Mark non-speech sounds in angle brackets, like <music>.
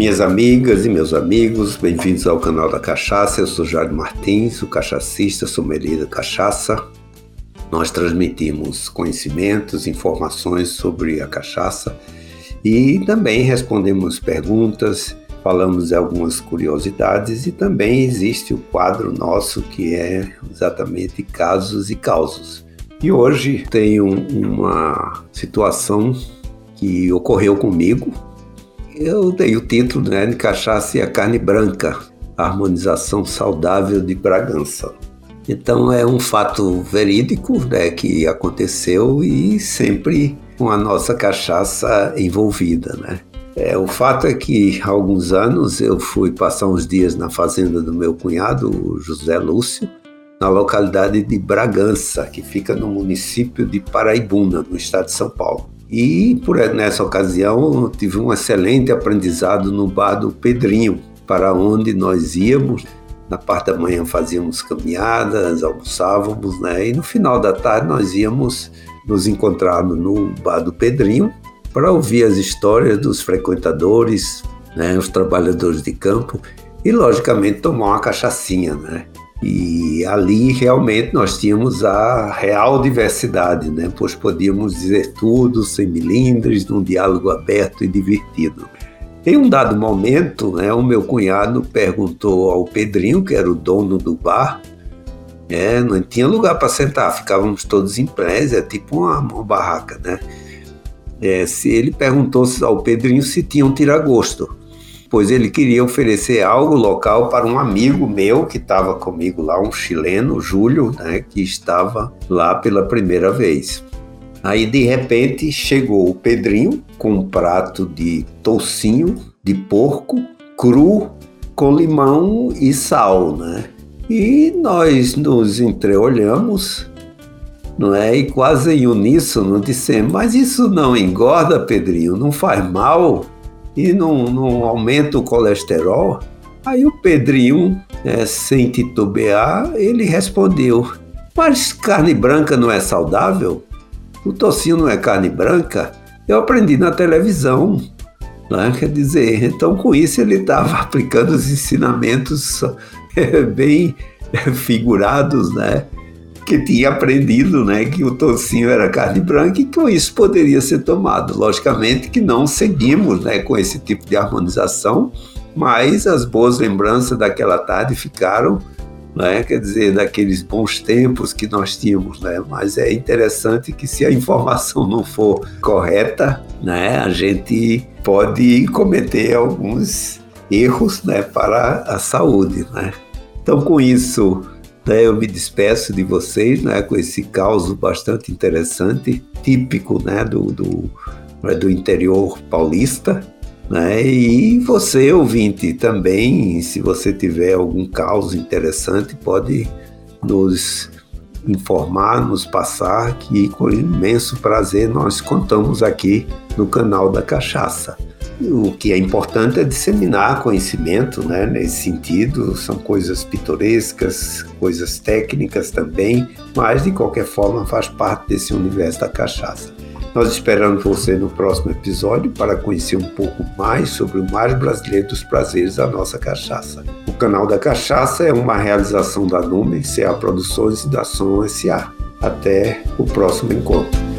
Minhas amigas e meus amigos, bem-vindos ao canal da Cachaça. Eu sou Jair Martins, o cachacista, sommelier da cachaça. Nós transmitimos conhecimentos, informações sobre a cachaça e também respondemos perguntas, falamos algumas curiosidades e também existe o quadro nosso que é exatamente casos e causos. E hoje tenho uma situação que ocorreu comigo. Eu dei o título né, de Cachaça e a Carne Branca, Harmonização Saudável de Bragança. Então é um fato verídico né, que aconteceu e sempre com a nossa cachaça envolvida. Né? É, o fato é que há alguns anos eu fui passar uns dias na fazenda do meu cunhado, José Lúcio, na localidade de Bragança, que fica no município de Paraibuna, no estado de São Paulo. E por nessa ocasião tive um excelente aprendizado no bar do Pedrinho, para onde nós íamos. Na parte da manhã fazíamos caminhadas, almoçávamos, né? E no final da tarde nós íamos nos encontrar no bar do Pedrinho para ouvir as histórias dos frequentadores, né? Os trabalhadores de campo e logicamente tomar uma cachaçinha, né? E ali realmente nós tínhamos a real diversidade, né? pois podíamos dizer tudo sem milindres, num diálogo aberto e divertido. Em um dado momento, né, o meu cunhado perguntou ao Pedrinho, que era o dono do bar, é, não tinha lugar para sentar, ficávamos todos em pé, é tipo uma, uma barraca, né? É, se ele perguntou ao Pedrinho se tinha um tiragosto pois ele queria oferecer algo local para um amigo meu que estava comigo lá, um chileno, Júlio, né, que estava lá pela primeira vez. Aí de repente chegou o Pedrinho com um prato de toucinho de porco cru com limão e sal, né? E nós nos entreolhamos, não é? E quase em uníssono dissemos: Mas isso não engorda, Pedrinho, não faz mal? E não, não aumenta o colesterol? Aí o Pedrinho, né, sem titubear, ele respondeu: Mas carne branca não é saudável? O tocinho não é carne branca? Eu aprendi na televisão. Né? Quer dizer, então com isso ele estava <laughs> aplicando os ensinamentos bem figurados, né? Que tinha aprendido né, que o tocinho era carne branca e com isso poderia ser tomado. Logicamente que não seguimos né, com esse tipo de harmonização, mas as boas lembranças daquela tarde ficaram, né, quer dizer, daqueles bons tempos que nós tínhamos. Né? Mas é interessante que se a informação não for correta, né, a gente pode cometer alguns erros né, para a saúde. Né? Então, com isso, né, eu me despeço de vocês né, com esse caos bastante interessante, típico né, do, do, né, do interior paulista. Né? E você, ouvinte, também, se você tiver algum caos interessante, pode nos informar, nos passar, que com imenso prazer nós contamos aqui no canal da Cachaça. O que é importante é disseminar conhecimento né, nesse sentido, são coisas pitorescas, coisas técnicas também, mas de qualquer forma faz parte desse universo da cachaça. Nós esperamos você no próximo episódio para conhecer um pouco mais sobre o mais brasileiro dos prazeres da nossa cachaça. O canal da Cachaça é uma realização da Numen CA Produções e da Som SA. Até o próximo encontro.